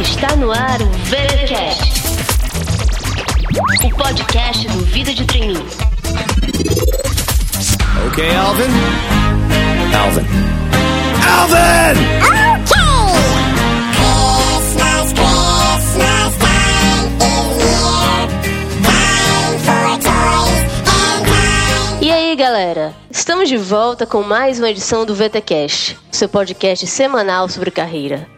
Está no ar o VeraCast, o podcast do Vida de Treininho. Okay, Alvin? Alvin. Alvin! Christmas, Christmas time is here. Time for toys and time. E aí, galera? Estamos de volta com mais uma edição do VTcast, seu podcast semanal sobre carreira.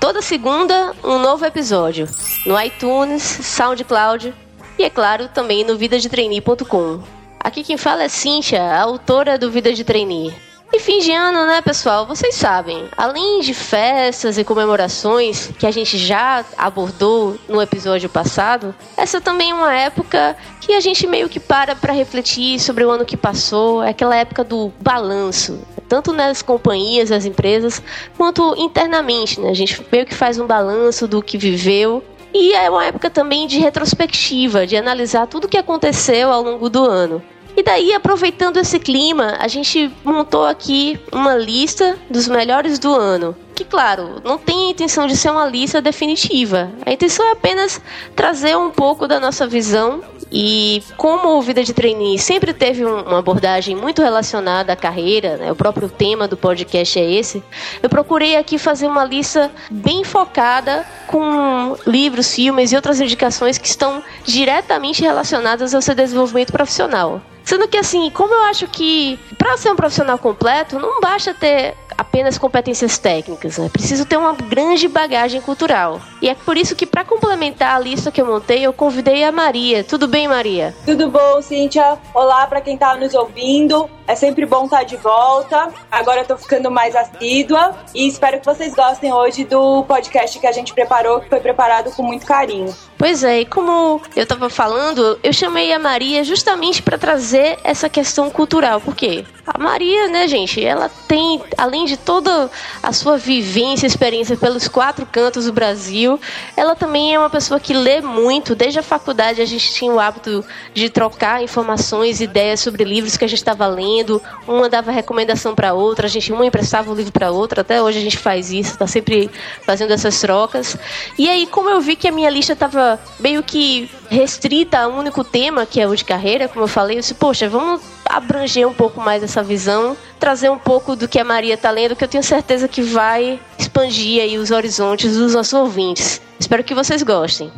Toda segunda, um novo episódio no iTunes, SoundCloud e, é claro, também no vidadetrainee.com. Aqui quem fala é Cíntia, autora do Vida de Trainee. E fim de ano, né, pessoal? Vocês sabem, além de festas e comemorações que a gente já abordou no episódio passado, essa também é uma época que a gente meio que para para refletir sobre o ano que passou, é aquela época do balanço, tanto nas companhias, nas empresas, quanto internamente, né? A gente meio que faz um balanço do que viveu e é uma época também de retrospectiva, de analisar tudo o que aconteceu ao longo do ano. E daí, aproveitando esse clima, a gente montou aqui uma lista dos melhores do ano. Que, claro, não tem a intenção de ser uma lista definitiva. A intenção é apenas trazer um pouco da nossa visão. E como o Vida de Trainee sempre teve um- uma abordagem muito relacionada à carreira, né, o próprio tema do podcast é esse, eu procurei aqui fazer uma lista bem focada com livros, filmes e outras indicações que estão diretamente relacionadas ao seu desenvolvimento profissional. Sendo que assim, como eu acho que para ser um profissional completo, não basta ter apenas competências técnicas, né? Preciso ter uma grande bagagem cultural. E é por isso que para complementar a lista que eu montei, eu convidei a Maria. Tudo bem, Maria? Tudo bom, Cíntia? Olá para quem tá nos ouvindo. É sempre bom estar de volta. Agora eu tô ficando mais assídua e espero que vocês gostem hoje do podcast que a gente preparou, que foi preparado com muito carinho. Pois é, e como eu tava falando, eu chamei a Maria justamente para trazer essa questão cultural. Por quê? A Maria, né, gente, ela tem, além de toda a sua vivência, experiência pelos quatro cantos do Brasil, ela também é uma pessoa que lê muito. Desde a faculdade a gente tinha o hábito de trocar informações, ideias sobre livros que a gente estava lendo. Uma dava recomendação para outra, a gente uma emprestava o livro para outra. Até hoje a gente faz isso, tá sempre fazendo essas trocas. E aí, como eu vi que a minha lista estava meio que restrita a um único tema, que é o de carreira, como eu falei, eu disse, poxa, vamos abranger um pouco mais essa visão, trazer um pouco do que a Maria tá lendo, que eu tenho certeza que vai expandir aí os horizontes dos nossos ouvintes. Espero que vocês gostem.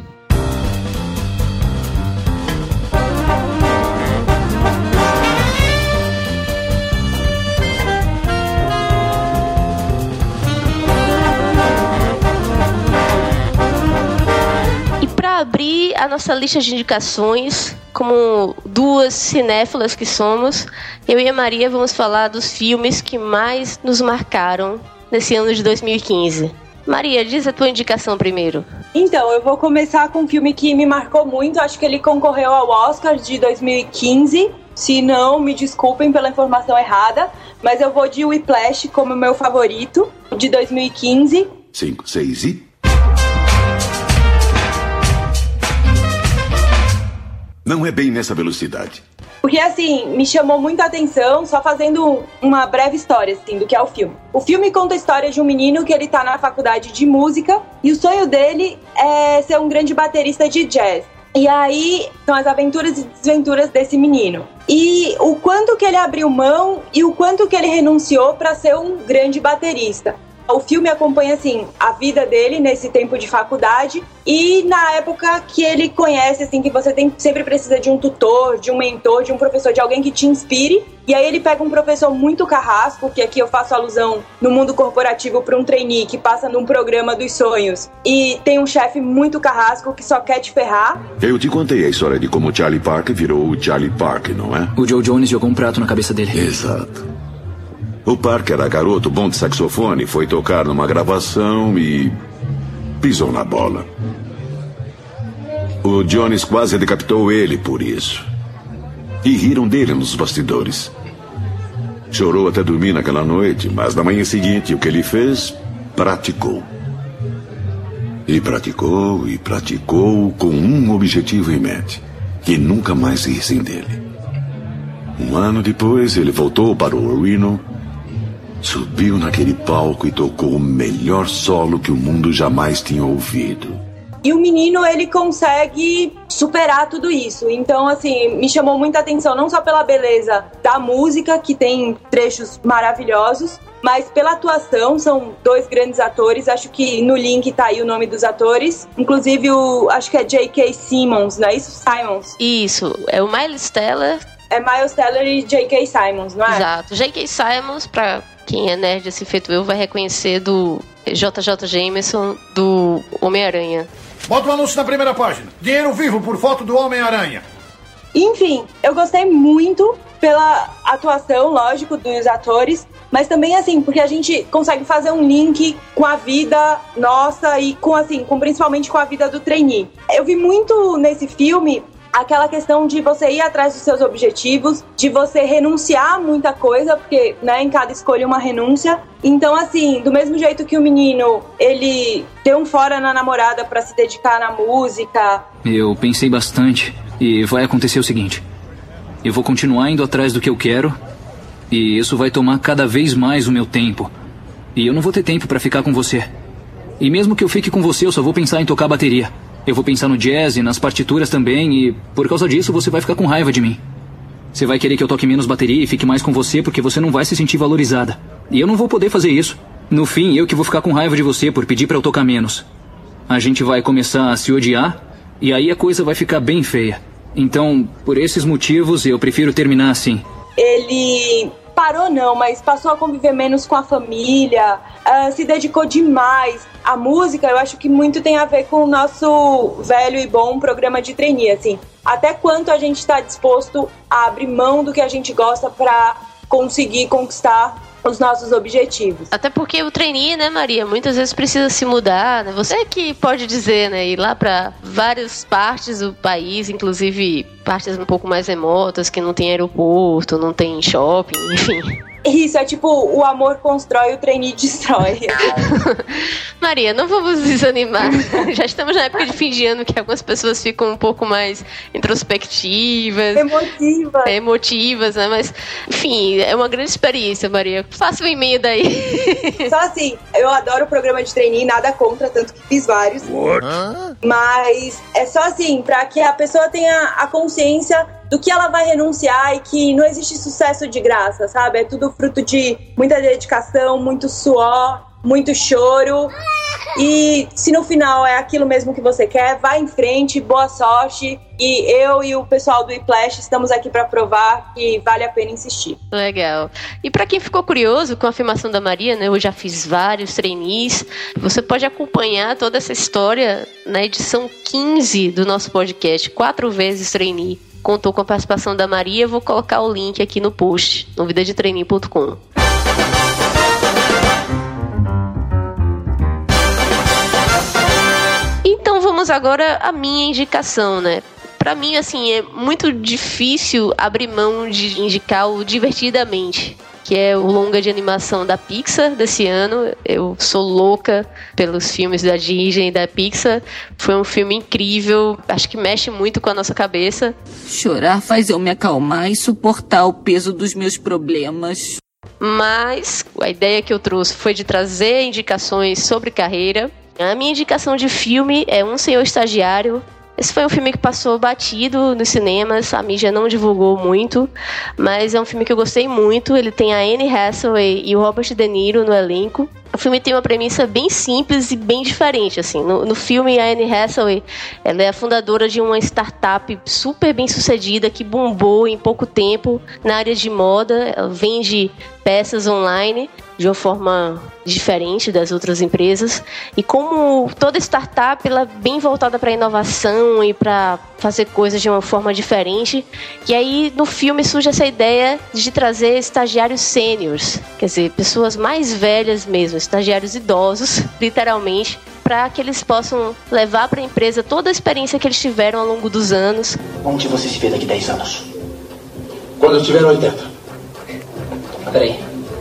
A nossa lista de indicações, como duas cinéfilas que somos, eu e a Maria vamos falar dos filmes que mais nos marcaram nesse ano de 2015. Maria, diz a tua indicação primeiro. Então, eu vou começar com um filme que me marcou muito. Acho que ele concorreu ao Oscar de 2015. Se não, me desculpem pela informação errada. Mas eu vou de Whiplash como meu favorito de 2015. 5, 6 e. Não é bem nessa velocidade. Porque, assim, me chamou muita atenção, só fazendo uma breve história, assim, do que é o filme. O filme conta a história de um menino que ele tá na faculdade de música e o sonho dele é ser um grande baterista de jazz. E aí são as aventuras e desventuras desse menino. E o quanto que ele abriu mão e o quanto que ele renunciou para ser um grande baterista. O filme acompanha assim a vida dele nesse tempo de faculdade e na época que ele conhece assim que você tem sempre precisa de um tutor, de um mentor, de um professor, de alguém que te inspire. E aí ele pega um professor muito carrasco, que aqui eu faço alusão no mundo corporativo para um trainee que passa num programa dos sonhos e tem um chefe muito carrasco que só quer te ferrar. Eu te contei a história de como Charlie Parker virou o Charlie Parker, não é? O Joe Jones jogou um prato na cabeça dele. Exato. O Parker era garoto bom de saxofone, foi tocar numa gravação e. pisou na bola. O Jones quase decapitou ele por isso. E riram dele nos bastidores. Chorou até dormir naquela noite, mas na manhã seguinte o que ele fez? Praticou. E praticou e praticou com um objetivo em mente: que nunca mais rissem dele. Um ano depois, ele voltou para o Reno Subiu naquele palco e tocou o melhor solo que o mundo jamais tinha ouvido. E o menino, ele consegue superar tudo isso. Então, assim, me chamou muita atenção, não só pela beleza da música, que tem trechos maravilhosos, mas pela atuação, são dois grandes atores. Acho que no link tá aí o nome dos atores. Inclusive, o, acho que é J.K. Simmons, não é isso? Simons. Isso, é o Miles Teller. É Miles Teller e J.K. Simons, não é? Exato. J.K. Simons, pra quem é nerd assim feito eu, vai reconhecer do J.J. Jameson do Homem-Aranha. Bota o anúncio na primeira página. Dinheiro vivo por foto do Homem-Aranha. Enfim, eu gostei muito pela atuação, lógico, dos atores, mas também assim, porque a gente consegue fazer um link com a vida nossa e com assim, com principalmente com a vida do trainee. Eu vi muito nesse filme aquela questão de você ir atrás dos seus objetivos, de você renunciar a muita coisa, porque né, em cada escolha uma renúncia. Então, assim, do mesmo jeito que o menino ele deu um fora na namorada para se dedicar na música. Eu pensei bastante e vai acontecer o seguinte: eu vou continuar indo atrás do que eu quero e isso vai tomar cada vez mais o meu tempo. E eu não vou ter tempo para ficar com você. E mesmo que eu fique com você, eu só vou pensar em tocar bateria. Eu vou pensar no jazz e nas partituras também, e por causa disso você vai ficar com raiva de mim. Você vai querer que eu toque menos bateria e fique mais com você porque você não vai se sentir valorizada. E eu não vou poder fazer isso. No fim, eu que vou ficar com raiva de você por pedir para eu tocar menos. A gente vai começar a se odiar e aí a coisa vai ficar bem feia. Então, por esses motivos, eu prefiro terminar assim. Ele parou não, mas passou a conviver menos com a família, uh, se dedicou demais. A música, eu acho que muito tem a ver com o nosso velho e bom programa de trainee, assim. Até quanto a gente está disposto a abrir mão do que a gente gosta para conseguir conquistar os nossos objetivos. Até porque o trainee, né, Maria, muitas vezes precisa se mudar, né? Você que pode dizer, né, ir lá para várias partes do país, inclusive partes um pouco mais remotas, que não tem aeroporto, não tem shopping, enfim. Isso, é tipo, o amor constrói, o trainee destrói. Maria, não vamos desanimar. Já estamos na época de fim de ano que algumas pessoas ficam um pouco mais introspectivas. Emotivas. Emotivas, né? Mas, enfim, é uma grande experiência, Maria. Faça um e-mail daí. Só assim, eu adoro o programa de trainee, nada contra, tanto que fiz vários. What? Mas é só assim, para que a pessoa tenha a consciência do que ela vai renunciar e que não existe sucesso de graça, sabe? É tudo fruto de muita dedicação, muito suor, muito choro. E se no final é aquilo mesmo que você quer, vá em frente, boa sorte. E eu e o pessoal do Iplash estamos aqui para provar que vale a pena insistir. Legal. E para quem ficou curioso com a afirmação da Maria, né, eu já fiz vários trainees. Você pode acompanhar toda essa história na edição 15 do nosso podcast, quatro vezes trainee. Contou com a participação da Maria, vou colocar o link aqui no post, no. Então vamos agora à minha indicação, né? Pra mim, assim, é muito difícil abrir mão de indicar o Divertidamente, que é o longa de animação da Pixar desse ano. Eu sou louca pelos filmes da Disney e da Pixar. Foi um filme incrível, acho que mexe muito com a nossa cabeça. Chorar faz eu me acalmar e suportar o peso dos meus problemas. Mas a ideia que eu trouxe foi de trazer indicações sobre carreira. A minha indicação de filme é Um Senhor Estagiário. Esse foi um filme que passou batido nos cinemas, a mídia não divulgou muito, mas é um filme que eu gostei muito. Ele tem a Anne Hathaway e o Robert De Niro no elenco. O filme tem uma premissa bem simples e bem diferente, assim. No, no filme, a Anne Hathaway, ela é a fundadora de uma startup super bem sucedida que bombou em pouco tempo na área de moda. Ela vende peças online de uma forma diferente das outras empresas. E como toda startup, ela é bem voltada para inovação e para fazer coisas de uma forma diferente. E aí no filme surge essa ideia de trazer estagiários sêniores, quer dizer, pessoas mais velhas mesmo, estagiários idosos, literalmente, para que eles possam levar para a empresa toda a experiência que eles tiveram ao longo dos anos. Onde você se vê daqui 10 anos? Quando eu tiver 80. Peraí,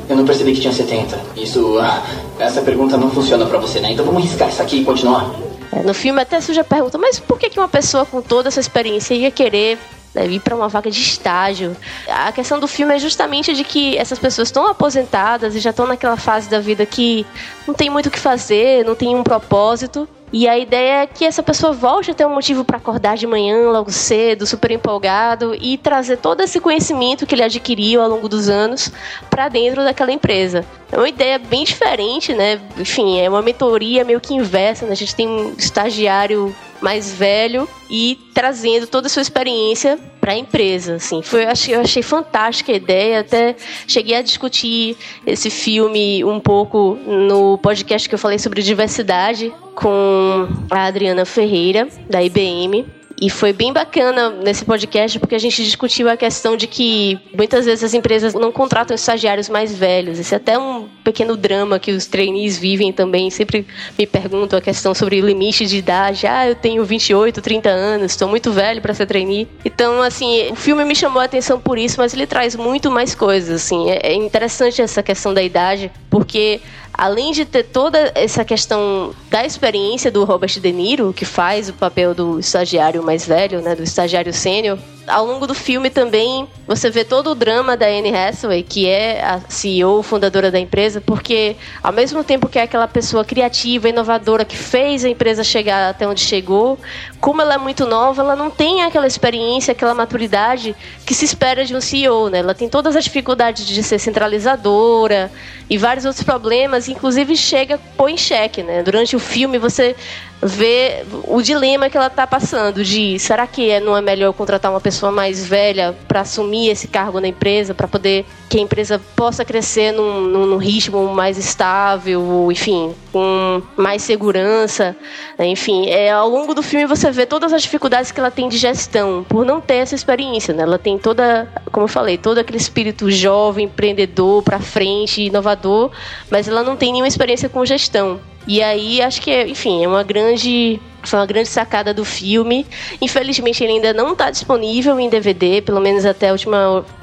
eu não percebi que tinha 70. Isso. ah, Essa pergunta não funciona pra você, né? Então vamos riscar isso aqui e continuar. É, No filme até surge a pergunta, mas por que que uma pessoa com toda essa experiência ia querer né, ir para uma vaga de estágio. A questão do filme é justamente de que essas pessoas estão aposentadas e já estão naquela fase da vida que não tem muito o que fazer, não tem um propósito. E a ideia é que essa pessoa volte a ter um motivo para acordar de manhã, logo cedo, super empolgado e trazer todo esse conhecimento que ele adquiriu ao longo dos anos para dentro daquela empresa. É uma ideia bem diferente, né? Enfim, é uma mentoria meio que inversa, né? A gente tem um estagiário mais velho e trazendo toda a sua experiência para a empresa, assim. Foi, eu achei, eu achei fantástica a ideia, até cheguei a discutir esse filme um pouco no podcast que eu falei sobre diversidade com a Adriana Ferreira da IBM. E foi bem bacana nesse podcast porque a gente discutiu a questão de que muitas vezes as empresas não contratam estagiários mais velhos. Esse é até um pequeno drama que os trainees vivem também. Sempre me perguntam a questão sobre limite de idade. Ah, eu tenho 28, 30 anos, estou muito velho para ser trainee. Então, assim, o filme me chamou a atenção por isso, mas ele traz muito mais coisas, assim. É interessante essa questão da idade, porque além de ter toda essa questão da experiência do Robert De Niro, que faz o papel do estagiário mais velho, né, do estagiário sênior, ao longo do filme também você vê todo o drama da Anne Hathaway, que é a CEO, fundadora da empresa, porque ao mesmo tempo que é aquela pessoa criativa, inovadora que fez a empresa chegar até onde chegou, como ela é muito nova, ela não tem aquela experiência, aquela maturidade que se espera de um CEO, né? Ela tem todas as dificuldades de ser centralizadora e vários outros problemas, inclusive chega põe em xeque, né? Durante o filme você ver o dilema que ela está passando de será que é, não é melhor contratar uma pessoa mais velha para assumir esse cargo na empresa para poder que a empresa possa crescer num, num, ritmo mais estável, enfim, com mais segurança, né? enfim, é, ao longo do filme você vê todas as dificuldades que ela tem de gestão por não ter essa experiência, né? Ela tem toda, como eu falei, todo aquele espírito jovem, empreendedor, para frente, inovador, mas ela não tem nenhuma experiência com gestão. E aí acho que, enfim, é uma grande foi uma grande sacada do filme. Infelizmente ele ainda não está disponível em DVD, pelo menos até o último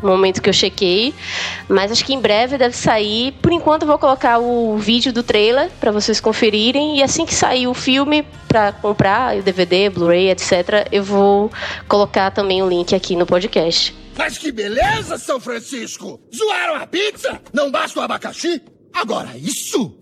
momento que eu chequei. Mas acho que em breve deve sair. Por enquanto vou colocar o vídeo do trailer para vocês conferirem e assim que sair o filme para comprar o DVD, Blu-ray, etc, eu vou colocar também o link aqui no podcast. Mas que beleza, São Francisco! Zoaram a pizza? Não basta o abacaxi? Agora isso?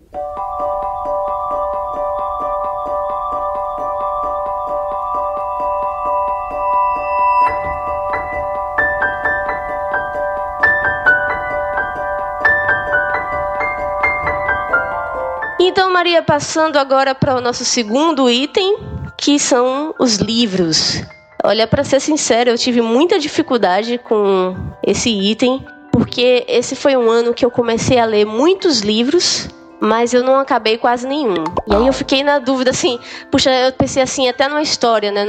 Então, Maria, passando agora para o nosso segundo item, que são os livros. Olha, para ser sincera, eu tive muita dificuldade com esse item, porque esse foi um ano que eu comecei a ler muitos livros mas eu não acabei quase nenhum. E aí eu fiquei na dúvida, assim, puxa, eu pensei assim, até numa história, né?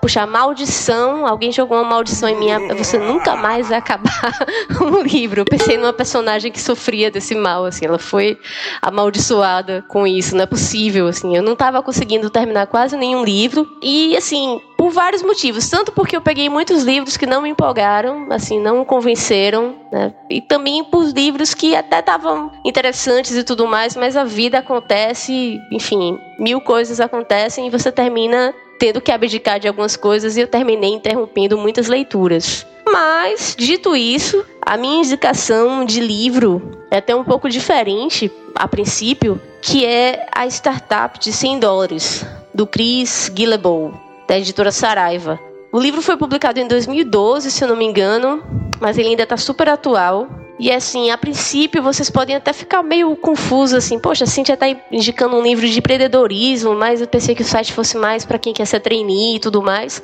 puxa, maldição, alguém jogou uma maldição em mim, você nunca mais vai acabar um livro. Eu pensei numa personagem que sofria desse mal, assim, ela foi amaldiçoada com isso, não é possível, assim. Eu não estava conseguindo terminar quase nenhum livro. E, assim, por vários motivos. Tanto porque eu peguei muitos livros que não me empolgaram, assim, não convenceram, né? E também por livros que até estavam interessantes e tudo mais, mas a vida acontece, enfim, mil coisas acontecem e você termina tendo que abdicar de algumas coisas e eu terminei interrompendo muitas leituras. Mas, dito isso, a minha indicação de livro é até um pouco diferente a princípio, que é a startup de 100 dólares, do Chris Guillebeau da editora Saraiva. O livro foi publicado em 2012, se eu não me engano, mas ele ainda está super atual. E assim, a princípio vocês podem até ficar meio confusos assim, poxa, a Cintia tá indicando um livro de empreendedorismo, mas eu pensei que o site fosse mais para quem quer ser trainee e tudo mais.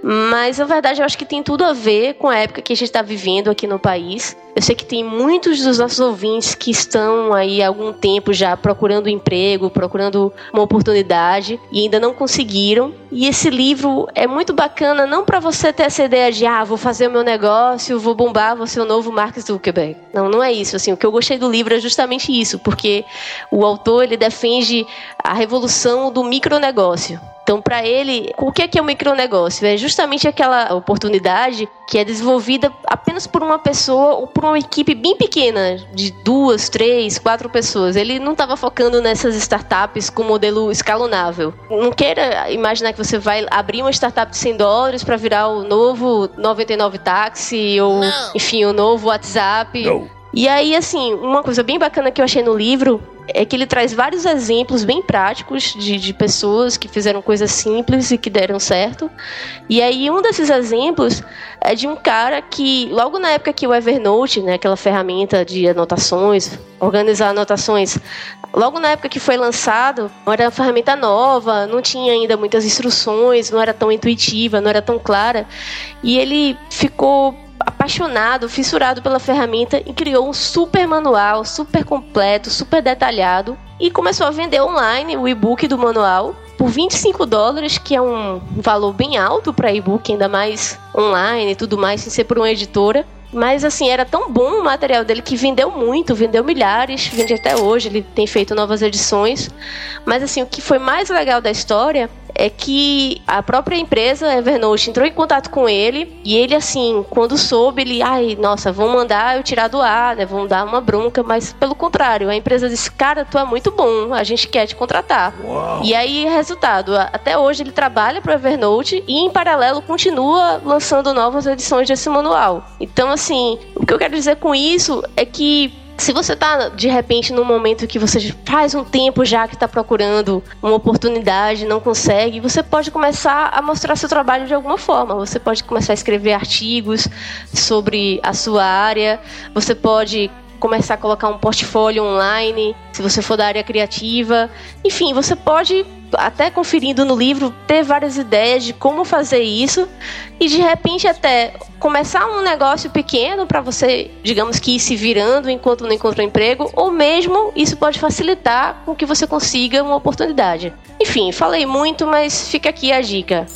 Mas na verdade eu acho que tem tudo a ver com a época que a gente está vivendo aqui no país. Eu sei que tem muitos dos nossos ouvintes que estão aí há algum tempo já procurando emprego, procurando uma oportunidade e ainda não conseguiram. E esse livro é muito bacana não para você ter essa ideia de ah, vou fazer o meu negócio, vou bombar, vou ser o novo Mark Zuckerberg. Não, não é isso. Assim, o que eu gostei do livro é justamente isso, porque o autor ele defende a revolução do micronegócio. Então, para ele, o que é que é o micronegócio? É justamente aquela oportunidade que é desenvolvida apenas por uma pessoa ou por uma equipe bem pequena, de duas, três, quatro pessoas. Ele não estava focando nessas startups com modelo escalonável. Não queira imaginar que você vai abrir uma startup de 100 dólares para virar o novo 99 táxi ou, enfim, o novo WhatsApp. Não. E aí, assim, uma coisa bem bacana que eu achei no livro é que ele traz vários exemplos bem práticos de, de pessoas que fizeram coisas simples e que deram certo. E aí, um desses exemplos é de um cara que, logo na época que o Evernote, né, aquela ferramenta de anotações, organizar anotações, logo na época que foi lançado, era uma ferramenta nova, não tinha ainda muitas instruções, não era tão intuitiva, não era tão clara. E ele ficou apaixonado, fissurado pela ferramenta e criou um super manual, super completo, super detalhado e começou a vender online o e-book do manual por 25 dólares, que é um valor bem alto para e-book, ainda mais online e tudo mais, sem ser por uma editora. Mas assim, era tão bom o material dele que vendeu muito, vendeu milhares, vende até hoje, ele tem feito novas edições. Mas assim, o que foi mais legal da história é que a própria empresa Evernote entrou em contato com ele e ele assim, quando soube, ele, ai, nossa, vão mandar eu tirar do ar, né? Vão dar uma bronca, mas pelo contrário, a empresa disse, cara, tu é muito bom, a gente quer te contratar. Uau. E aí, resultado, até hoje ele trabalha para Evernote e em paralelo continua lançando novas edições desse manual. Então, assim, o que eu quero dizer com isso é que se você tá de repente num momento que você faz um tempo já que está procurando uma oportunidade, não consegue, você pode começar a mostrar seu trabalho de alguma forma. Você pode começar a escrever artigos sobre a sua área, você pode começar a colocar um portfólio online, se você for da área criativa. Enfim, você pode, até conferindo no livro, ter várias ideias de como fazer isso e de repente até começar um negócio pequeno para você, digamos que ir se virando enquanto não encontra um emprego, ou mesmo isso pode facilitar com que você consiga uma oportunidade. Enfim, falei muito, mas fica aqui a dica.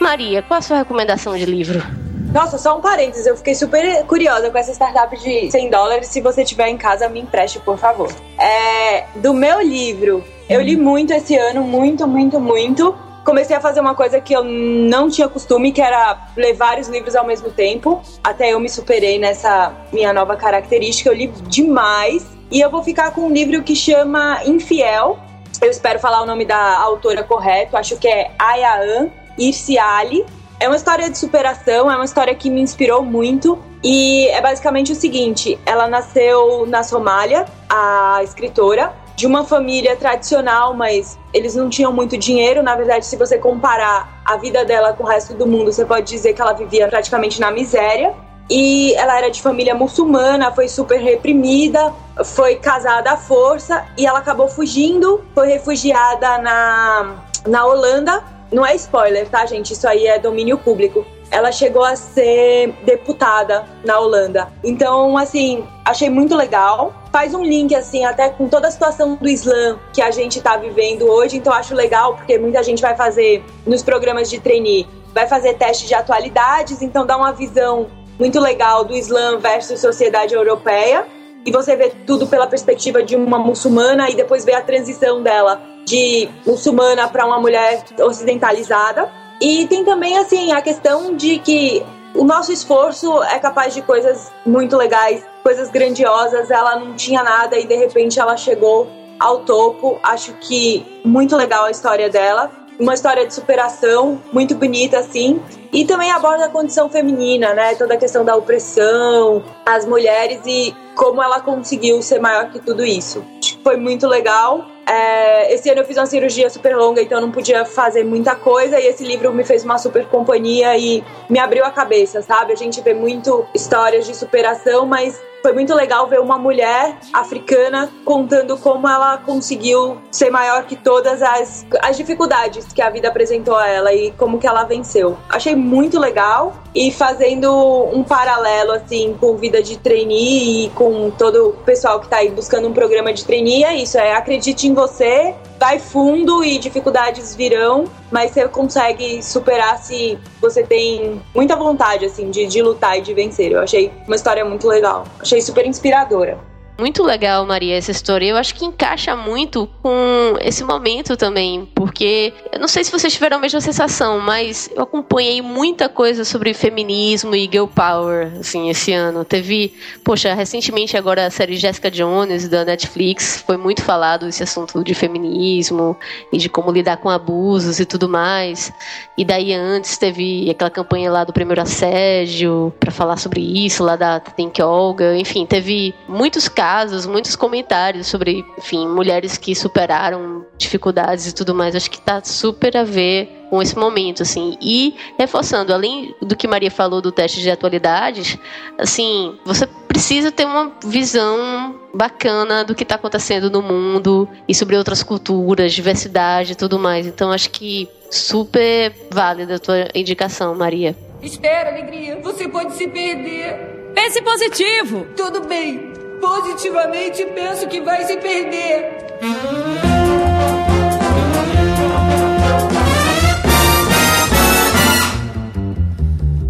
Maria, qual a sua recomendação de livro? Nossa, só um parênteses, eu fiquei super curiosa com essa startup de 100 dólares. Se você tiver em casa, me empreste, por favor. É, do meu livro, eu li muito esse ano, muito, muito, muito. Comecei a fazer uma coisa que eu não tinha costume, que era ler vários livros ao mesmo tempo. Até eu me superei nessa minha nova característica. Eu li demais. E eu vou ficar com um livro que chama Infiel. Eu espero falar o nome da autora correto. Acho que é Ayaan Irsi Ali. É uma história de superação, é uma história que me inspirou muito. E é basicamente o seguinte: ela nasceu na Somália, a escritora, de uma família tradicional, mas eles não tinham muito dinheiro. Na verdade, se você comparar a vida dela com o resto do mundo, você pode dizer que ela vivia praticamente na miséria. E ela era de família muçulmana, foi super reprimida, foi casada à força e ela acabou fugindo, foi refugiada na, na Holanda não é spoiler, tá, gente? Isso aí é domínio público. Ela chegou a ser deputada na Holanda. Então, assim, achei muito legal. Faz um link, assim, até com toda a situação do Islã que a gente tá vivendo hoje. Então, acho legal, porque muita gente vai fazer nos programas de trainee, vai fazer teste de atualidades. Então, dá uma visão muito legal do Islã versus sociedade europeia. E você vê tudo pela perspectiva de uma muçulmana e depois vê a transição dela de muçulmana para uma mulher ocidentalizada. E tem também assim a questão de que o nosso esforço é capaz de coisas muito legais, coisas grandiosas. Ela não tinha nada e de repente ela chegou ao topo. Acho que muito legal a história dela. Uma história de superação muito bonita, assim. E também aborda a condição feminina, né? Toda a questão da opressão, as mulheres e como ela conseguiu ser maior que tudo isso. Acho que foi muito legal. É, esse ano eu fiz uma cirurgia super longa, então não podia fazer muita coisa. E esse livro me fez uma super companhia e me abriu a cabeça, sabe? A gente vê muito histórias de superação, mas foi muito legal ver uma mulher africana contando como ela conseguiu ser maior que todas as, as dificuldades que a vida apresentou a ela e como que ela venceu. Achei muito legal e fazendo um paralelo assim com vida de trainee e com todo o pessoal que tá aí buscando um programa de trainee, é isso, é acredite em você, vai fundo e dificuldades virão, mas você consegue superar se você tem muita vontade assim de, de lutar e de vencer. Eu achei uma história muito legal. Achei super inspiradora. Muito legal, Maria, essa história. Eu acho que encaixa muito com esse momento também, porque eu não sei se vocês tiveram a mesma sensação, mas eu acompanhei muita coisa sobre feminismo e girl power, assim, esse ano. Teve, poxa, recentemente agora a série Jessica Jones da Netflix foi muito falado esse assunto de feminismo e de como lidar com abusos e tudo mais. E daí antes teve aquela campanha lá do primeiro assédio para falar sobre isso, lá da Think Olga. Enfim, teve muitos casos, muitos comentários sobre, enfim, mulheres que superaram dificuldades e tudo mais. Acho que tá super a ver com esse momento, assim. E reforçando, além do que Maria falou do teste de atualidades, assim, você precisa ter uma visão bacana do que está acontecendo no mundo e sobre outras culturas, diversidade e tudo mais. Então acho que super válida a tua indicação, Maria. Espera, alegria. Você pode se perder. Pense positivo. Tudo bem. Positivamente penso que vai se perder.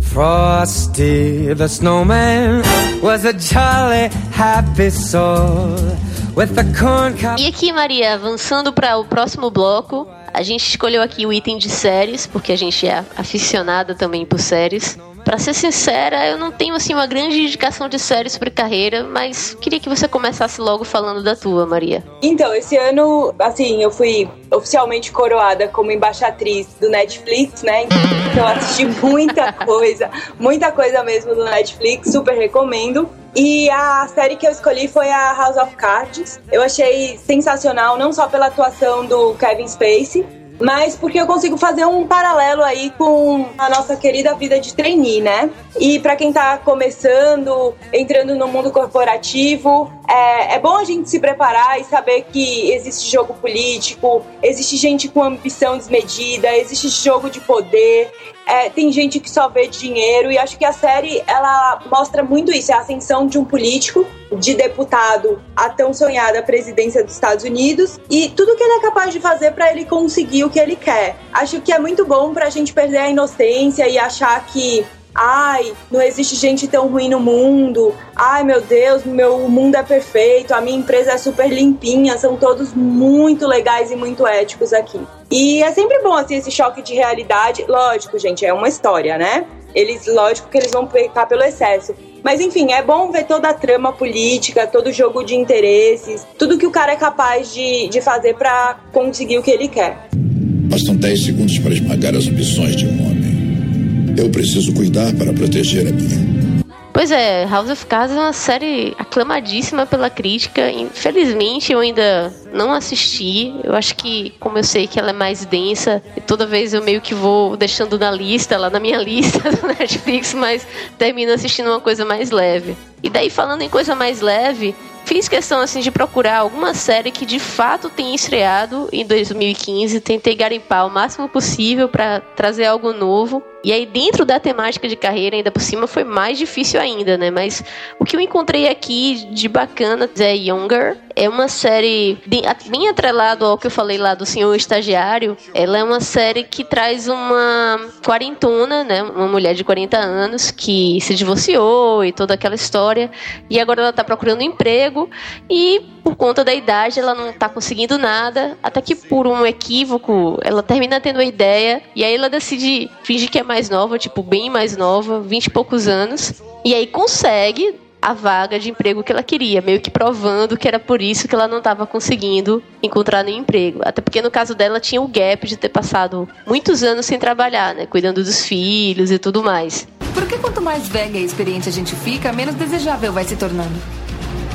Frosty the snowman was a jolly happy soul with a corn cob. E aqui, Maria, avançando para o próximo bloco, a gente escolheu aqui o item de séries, porque a gente é aficionada também por séries. Pra ser sincera, eu não tenho assim uma grande indicação de séries sobre carreira, mas queria que você começasse logo falando da tua, Maria. Então, esse ano, assim, eu fui oficialmente coroada como embaixatriz do Netflix, né? Então eu assisti muita coisa, muita coisa mesmo do Netflix, super recomendo. E a série que eu escolhi foi a House of Cards. Eu achei sensacional, não só pela atuação do Kevin Spacey, mas porque eu consigo fazer um paralelo aí com a nossa querida vida de trainee, né? E para quem tá começando, entrando no mundo corporativo, é, é, bom a gente se preparar e saber que existe jogo político, existe gente com ambição desmedida, existe jogo de poder, é, tem gente que só vê dinheiro e acho que a série ela mostra muito isso, é a ascensão de um político, de deputado a tão sonhada presidência dos Estados Unidos e tudo que ele é capaz de fazer para ele conseguir o que ele quer. Acho que é muito bom pra gente perder a inocência e achar que ai, não existe gente tão ruim no mundo, ai meu Deus, meu mundo é perfeito, a minha empresa é super limpinha, são todos muito legais e muito éticos aqui. E é sempre bom assim esse choque de realidade, lógico, gente, é uma história, né? Eles, lógico que eles vão pecar pelo excesso. Mas enfim, é bom ver toda a trama política, todo o jogo de interesses, tudo que o cara é capaz de, de fazer para conseguir o que ele quer. Bastam 10 segundos para esmagar as ambições de um homem. Eu preciso cuidar para proteger a minha. Pois é, House of Cards é uma série aclamadíssima pela crítica. Infelizmente eu ainda não assisti. Eu acho que, como eu sei que ela é mais densa, toda vez eu meio que vou deixando na lista, lá na minha lista do Netflix, mas termino assistindo uma coisa mais leve. E daí, falando em coisa mais leve, Fiz questão assim de procurar alguma série que de fato tenha estreado em 2015. Tentei garimpar o máximo possível para trazer algo novo. E aí, dentro da temática de carreira, ainda por cima, foi mais difícil ainda, né? Mas o que eu encontrei aqui de bacana é Younger. É uma série bem atrelado ao que eu falei lá do Senhor Estagiário. Ela é uma série que traz uma quarentona, né? Uma mulher de 40 anos que se divorciou e toda aquela história. E agora ela tá procurando emprego. E por conta da idade, ela não tá conseguindo nada. Até que por um equívoco, ela termina tendo a ideia. E aí ela decide fingir que é mais nova, tipo, bem mais nova, 20 e poucos anos. E aí consegue a vaga de emprego que ela queria, meio que provando que era por isso que ela não estava conseguindo encontrar nenhum emprego. Até porque no caso dela tinha o gap de ter passado muitos anos sem trabalhar, né, cuidando dos filhos e tudo mais. Porque quanto mais velha e experiente a gente fica, menos desejável vai se tornando.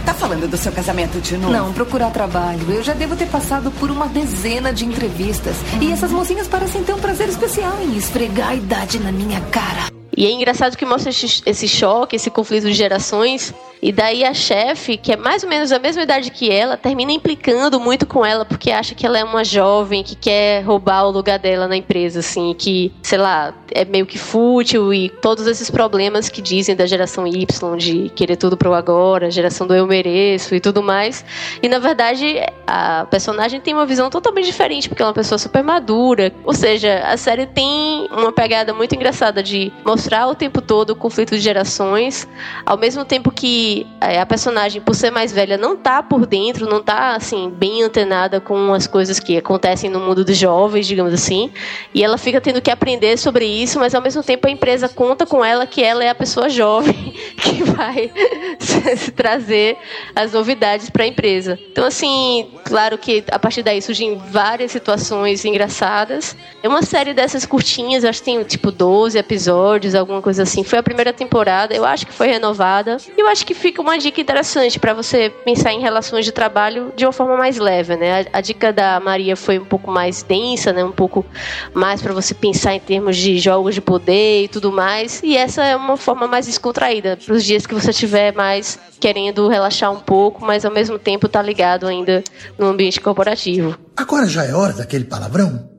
Tá falando do seu casamento de novo? Não, procurar trabalho. Eu já devo ter passado por uma dezena de entrevistas. E essas mocinhas parecem ter um prazer especial em esfregar a idade na minha cara. E é engraçado que mostra esse choque, esse conflito de gerações. E daí a chefe, que é mais ou menos a mesma idade que ela, termina implicando muito com ela porque acha que ela é uma jovem que quer roubar o lugar dela na empresa, assim, que, sei lá, é meio que fútil e todos esses problemas que dizem da geração Y de querer tudo pro agora, geração do eu mereço e tudo mais. E na verdade, a personagem tem uma visão totalmente diferente, porque ela é uma pessoa super madura. Ou seja, a série tem uma pegada muito engraçada de mostrar mostrar o tempo todo o conflito de gerações, ao mesmo tempo que é, a personagem, por ser mais velha, não tá por dentro, não tá assim bem antenada com as coisas que acontecem no mundo dos jovens, digamos assim, e ela fica tendo que aprender sobre isso, mas ao mesmo tempo a empresa conta com ela que ela é a pessoa jovem que vai trazer as novidades para a empresa. Então assim, claro que a partir daí surgem várias situações engraçadas. É uma série dessas curtinhas, acho que tem tipo 12 episódios, alguma coisa assim. Foi a primeira temporada, eu acho que foi renovada. E eu acho que fica uma dica interessante para você pensar em relações de trabalho de uma forma mais leve, né? A, a, dica da Maria foi um pouco mais densa, né? Um pouco mais para você pensar em termos de jogos de poder e tudo mais. E essa é uma forma mais descontraída para os dias que você tiver mais querendo relaxar um pouco, mas ao mesmo tempo tá ligado ainda no ambiente corporativo. Agora já é hora daquele palavrão.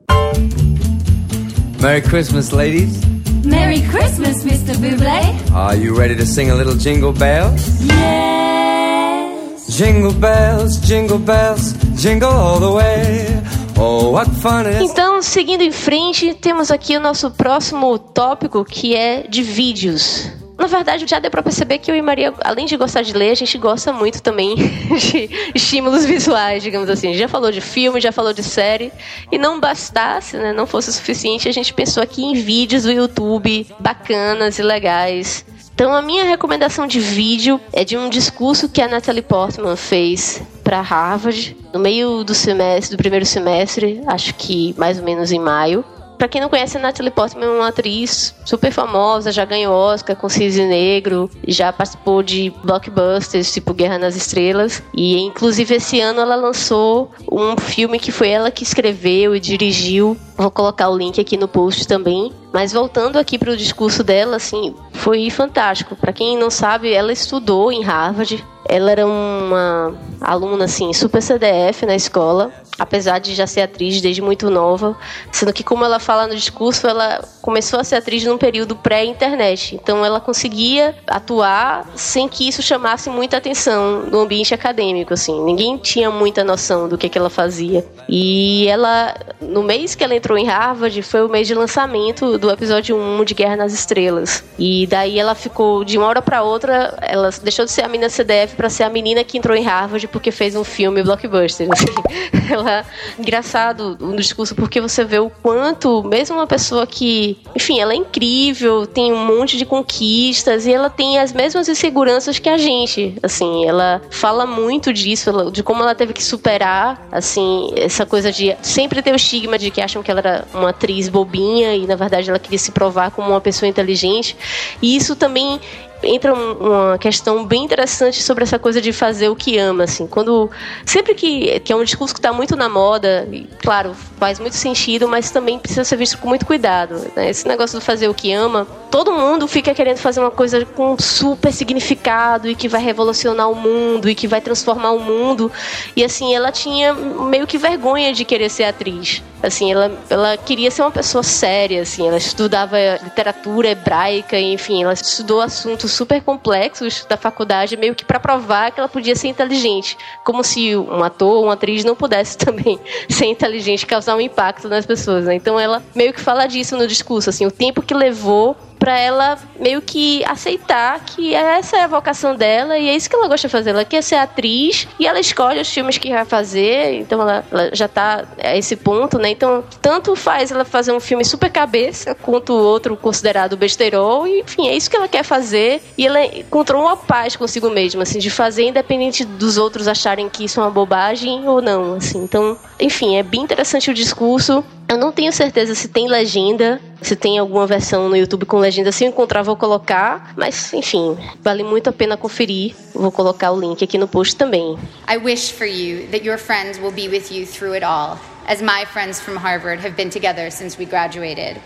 Merry Christmas, ladies. Merry Christmas, Mr. Bublé. Are you ready to sing a little jingle bells? Yes. Jingle bells, jingle bells, jingle all the way. Oh, what fun it is. Então, seguindo em frente, temos aqui o nosso próximo tópico que é de vídeos. Na verdade, já deu pra perceber que eu e Maria, além de gostar de ler, a gente gosta muito também de estímulos visuais, digamos assim. Já falou de filme, já falou de série. E não bastasse, né, não fosse o suficiente, a gente pensou aqui em vídeos do YouTube bacanas e legais. Então, a minha recomendação de vídeo é de um discurso que a Natalie Portman fez para Harvard no meio do semestre, do primeiro semestre, acho que mais ou menos em maio. Pra quem não conhece, a Natalie Portman é uma atriz super famosa, já ganhou Oscar com Cisne Negro, já participou de blockbusters tipo Guerra nas Estrelas. E inclusive esse ano ela lançou um filme que foi ela que escreveu e dirigiu. Vou colocar o link aqui no post também. Mas voltando aqui para o discurso dela, assim, foi fantástico. Para quem não sabe, ela estudou em Harvard. Ela era uma aluna assim super CDF na escola apesar de já ser atriz desde muito nova, sendo que como ela fala no discurso, ela começou a ser atriz num período pré-internet, então ela conseguia atuar sem que isso chamasse muita atenção no ambiente acadêmico, assim, ninguém tinha muita noção do que, que ela fazia. E ela, no mês que ela entrou em Harvard, foi o mês de lançamento do episódio 1 de Guerra nas Estrelas. E daí ela ficou de uma hora para outra, ela deixou de ser a menina CDF para ser a menina que entrou em Harvard porque fez um filme blockbuster. Assim. Ela engraçado no discurso porque você vê o quanto mesmo uma pessoa que, enfim, ela é incrível, tem um monte de conquistas e ela tem as mesmas inseguranças que a gente. Assim, ela fala muito disso, de como ela teve que superar, assim, essa coisa de sempre ter o estigma de que acham que ela era uma atriz bobinha e na verdade ela queria se provar como uma pessoa inteligente. E isso também entra uma questão bem interessante sobre essa coisa de fazer o que ama, assim. Quando sempre que que é um discurso que está muito na moda, e, claro, faz muito sentido, mas também precisa ser visto com muito cuidado. Né? Esse negócio de fazer o que ama, todo mundo fica querendo fazer uma coisa com super significado e que vai revolucionar o mundo e que vai transformar o mundo. E assim, ela tinha meio que vergonha de querer ser atriz. Assim, ela, ela queria ser uma pessoa séria, assim, ela estudava literatura hebraica, enfim, ela estudou assuntos super complexos da faculdade meio que para provar que ela podia ser inteligente, como se um ator ou uma atriz não pudesse também ser inteligente, causar um impacto nas pessoas, né? Então ela meio que fala disso no discurso, assim, o tempo que levou para ela meio que aceitar que essa é a vocação dela e é isso que ela gosta de fazer. Ela quer ser atriz e ela escolhe os filmes que vai fazer, então ela, ela já tá a esse ponto, né? Então, tanto faz ela fazer um filme super cabeça quanto o outro considerado besterol, e, enfim, é isso que ela quer fazer e ela encontrou uma paz consigo mesma, assim, de fazer independente dos outros acharem que isso é uma bobagem ou não, assim. Então, enfim, é bem interessante o discurso. Eu não tenho certeza se tem legenda, se tem alguma versão no YouTube com legenda. Se eu encontrar, vou colocar. Mas, enfim, vale muito a pena conferir. Vou colocar o link aqui no post também. I wish for you that your friends will be with you through it all, as my friends from Harvard have been together since we graduated.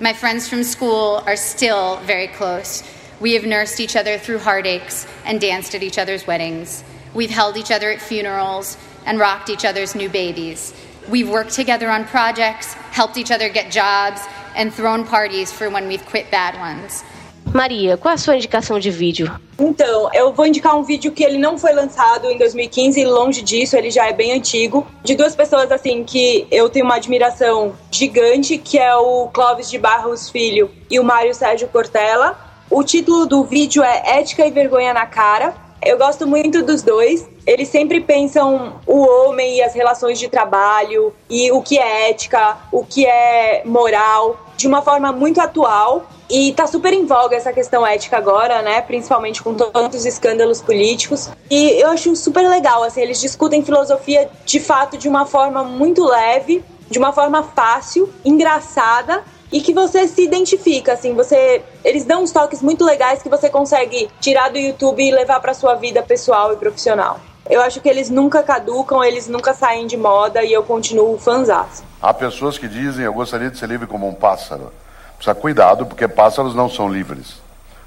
My friends from school are still very close. We have nursed each other through heartaches and danced at each other's weddings. We've held each other at funerals and rocked each other's new babies. We've worked together on projects, helped each other get jobs, and thrown parties for when we've quit bad ones. Maria, qual a sua indicação de vídeo? Então, eu vou indicar um vídeo que ele não foi lançado em 2015, longe disso, ele já é bem antigo, de duas pessoas assim que eu tenho uma admiração gigante, que é o Clóvis de Barros Filho e o Mário Sérgio Cortella. O título do vídeo é Ética e Vergonha na Cara. Eu gosto muito dos dois. Eles sempre pensam o homem e as relações de trabalho e o que é ética, o que é moral, de uma forma muito atual. E tá super em voga essa questão ética agora, né? Principalmente com tantos escândalos políticos. E eu acho super legal, assim, eles discutem filosofia de fato de uma forma muito leve, de uma forma fácil, engraçada e que você se identifica, assim, você eles dão uns toques muito legais que você consegue tirar do YouTube e levar para sua vida pessoal e profissional. Eu acho que eles nunca caducam, eles nunca saem de moda e eu continuo fanzaço. Há pessoas que dizem, eu gostaria de ser livre como um pássaro. Precisa cuidado, porque pássaros não são livres.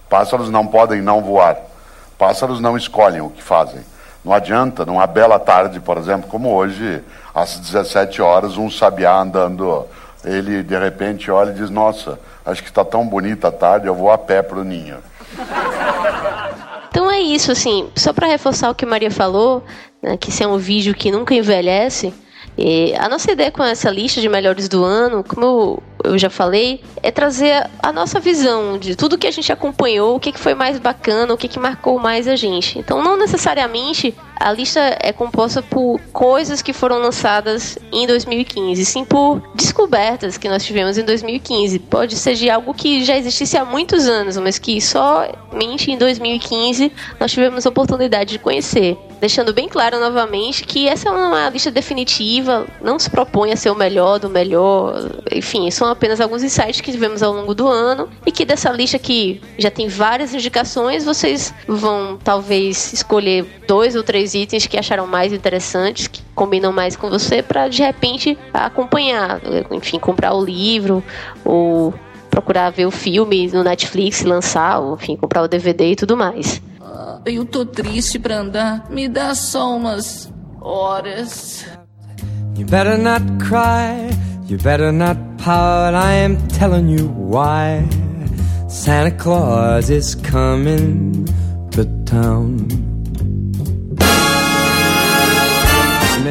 Pássaros não podem não voar. Pássaros não escolhem o que fazem. Não adianta, numa bela tarde, por exemplo, como hoje, às 17 horas, um sabiá andando, ele de repente olha e diz: Nossa, acho que está tão bonita a tarde, eu vou a pé para o ninho. Então é isso, assim, só para reforçar o que Maria falou, né, que esse é um vídeo que nunca envelhece. a nossa ideia com essa lista de melhores do ano, como eu já falei, é trazer a nossa visão de tudo que a gente acompanhou, o que, foi mais bacana, o que, que marcou mais a gente. Então, não necessariamente a lista é composta por coisas que foram lançadas em 2015, sim por descobertas que nós tivemos em 2015. Pode ser de algo que já existisse há muitos anos, mas que somente em 2015 nós tivemos a oportunidade de conhecer. Deixando bem claro novamente que essa é uma lista definitiva, não se propõe a ser o melhor do melhor, enfim, são apenas alguns insights que tivemos ao longo do ano e que dessa lista que já tem várias indicações, vocês vão talvez escolher dois ou três itens que acharam mais interessantes, que combinam mais com você, para de repente acompanhar, enfim, comprar o livro ou procurar ver o filme no Netflix, lançar, ou enfim, comprar o DVD e tudo mais. Eu tô triste pra andar. Me dá só umas horas. You better not cry. You better not pout, I am telling you why. Santa Claus is coming to town.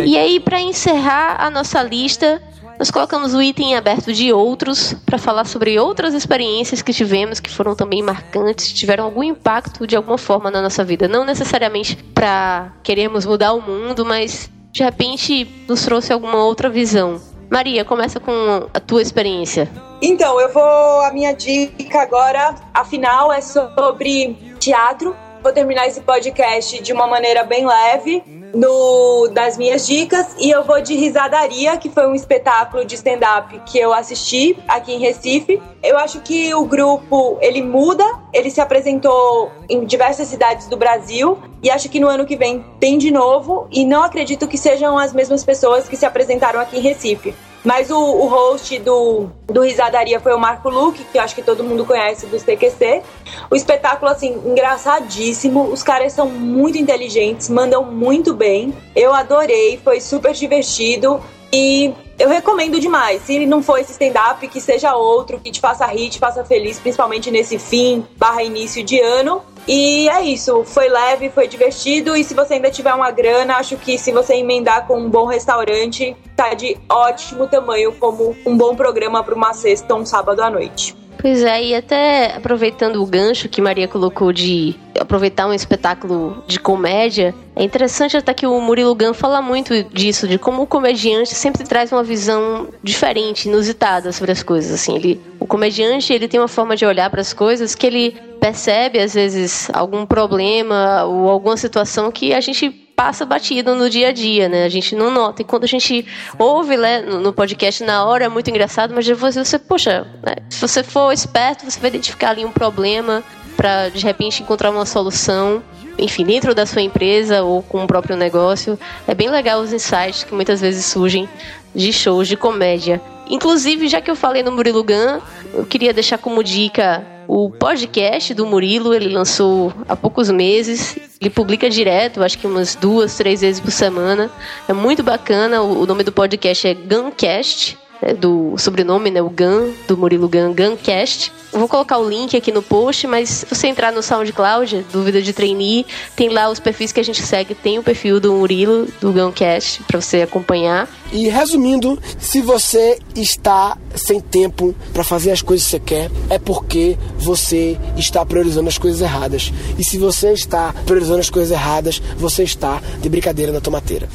E aí, para encerrar a nossa lista, nós colocamos o item aberto de outros para falar sobre outras experiências que tivemos que foram também marcantes, tiveram algum impacto de alguma forma na nossa vida. Não necessariamente para queremos mudar o mundo, mas de repente nos trouxe alguma outra visão. Maria, começa com a tua experiência. Então, eu vou. A minha dica agora, afinal, é sobre teatro. Vou terminar esse podcast de uma maneira bem leve, no, das minhas dicas e eu vou de Risadaria, que foi um espetáculo de stand-up que eu assisti aqui em Recife. Eu acho que o grupo ele muda, ele se apresentou em diversas cidades do Brasil e acho que no ano que vem tem de novo e não acredito que sejam as mesmas pessoas que se apresentaram aqui em Recife. Mas o, o host do, do Risadaria foi o Marco Luque, que acho que todo mundo conhece do CQC. O espetáculo, assim, engraçadíssimo. Os caras são muito inteligentes, mandam muito bem. Eu adorei, foi super divertido. E eu recomendo demais. Se não for esse stand-up, que seja outro, que te faça rir, te faça feliz, principalmente nesse fim barra início de ano. E é isso, foi leve, foi divertido. E se você ainda tiver uma grana, acho que se você emendar com um bom restaurante, tá de ótimo tamanho, como um bom programa para uma sexta ou um sábado à noite. Pois é, e até aproveitando o gancho que Maria colocou de aproveitar um espetáculo de comédia, é interessante até que o Murilo Gun fala muito disso, de como o comediante sempre traz uma visão diferente, inusitada sobre as coisas. Assim, ele, o comediante ele tem uma forma de olhar para as coisas que ele percebe às vezes algum problema ou alguma situação que a gente passa batido no dia a dia, né? A gente não nota. E quando a gente ouve né, no podcast na hora é muito engraçado, mas depois você, poxa, né? se você for esperto, você vai identificar ali um problema para de repente encontrar uma solução. Enfim, dentro da sua empresa ou com o próprio negócio. É bem legal os insights que muitas vezes surgem de shows de comédia. Inclusive, já que eu falei no Murilo Gun, eu queria deixar como dica o podcast do Murilo. Ele lançou há poucos meses. Ele publica direto, acho que umas duas, três vezes por semana. É muito bacana. O nome do podcast é Guncast. É, do sobrenome, né? O Gun, do Murilo Gun, Guncast. Eu vou colocar o link aqui no post, mas se você entrar no SoundCloud, Dúvida de Trainee, tem lá os perfis que a gente segue. Tem o perfil do Murilo, do Guncast, para você acompanhar. E resumindo, se você está sem tempo para fazer as coisas que você quer, é porque você está priorizando as coisas erradas. E se você está priorizando as coisas erradas, você está de brincadeira na tomateira.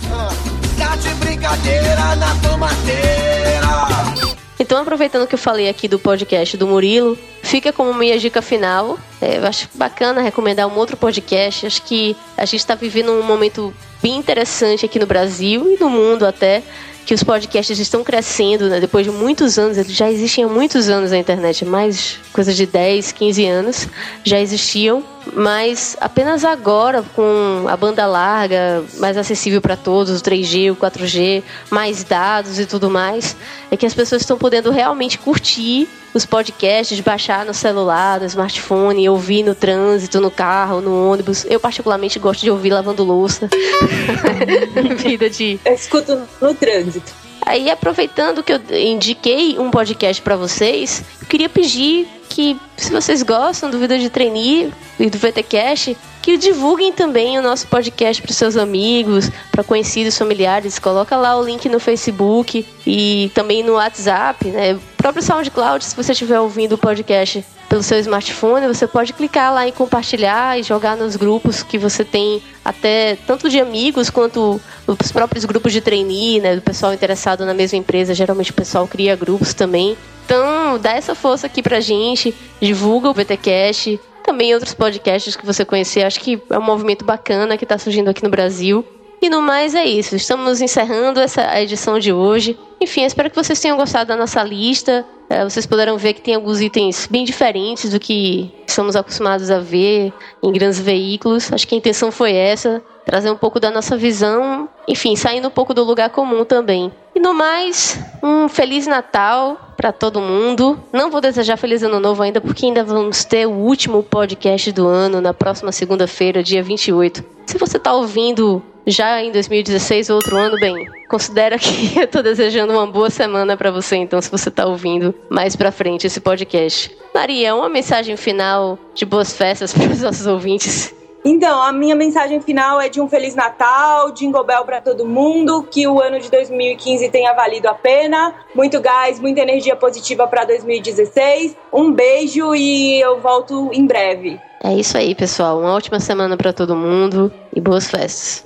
De brincadeira na tomateira. Então, aproveitando que eu falei aqui do podcast do Murilo, fica como minha dica final. É, eu acho bacana recomendar um outro podcast. Acho que a gente está vivendo um momento bem interessante aqui no Brasil e no mundo até, que os podcasts estão crescendo, né? Depois de muitos anos, eles já existem há muitos anos na internet, mais coisa de 10, 15 anos já existiam, mas apenas agora com a banda larga, mais acessível para todos, o 3G, o 4G, mais dados e tudo mais, é que as pessoas estão podendo realmente curtir os podcasts, baixar no celular, no smartphone, ouvir no trânsito, no carro, no ônibus. Eu particularmente gosto de ouvir lavando louça. Vida de. Eu escuto no trânsito. Aí, aproveitando que eu indiquei um podcast para vocês, eu queria pedir que, se vocês gostam do Vida de Trainee e do VTCast, que divulguem também o nosso podcast para seus amigos, para conhecidos, familiares. Coloca lá o link no Facebook e também no WhatsApp, né? Próprio SoundCloud, se você estiver ouvindo o podcast pelo seu smartphone, você pode clicar lá em compartilhar e jogar nos grupos que você tem até tanto de amigos quanto os próprios grupos de trainee, né, do pessoal interessado na mesma empresa. Geralmente o pessoal cria grupos também. Então, dá essa força aqui pra gente, divulga o VTcast, também outros podcasts que você conhecer. Acho que é um movimento bacana que está surgindo aqui no Brasil. E no mais é isso. Estamos encerrando essa edição de hoje. Enfim, espero que vocês tenham gostado da nossa lista. É, vocês puderam ver que tem alguns itens bem diferentes do que estamos acostumados a ver em grandes veículos. Acho que a intenção foi essa, trazer um pouco da nossa visão, enfim, saindo um pouco do lugar comum também. E no mais, um feliz Natal para todo mundo. Não vou desejar feliz ano novo ainda, porque ainda vamos ter o último podcast do ano na próxima segunda-feira, dia 28. Se você está ouvindo já em 2016 ou outro ano, bem, considera que eu tô desejando uma boa semana para você, então, se você tá ouvindo mais pra frente esse podcast. Maria, uma mensagem final de boas festas para os nossos ouvintes. Então, a minha mensagem final é de um Feliz Natal, Jingle Bell para todo mundo, que o ano de 2015 tenha valido a pena, muito gás, muita energia positiva para 2016. Um beijo e eu volto em breve. É isso aí, pessoal. Uma ótima semana para todo mundo e boas festas.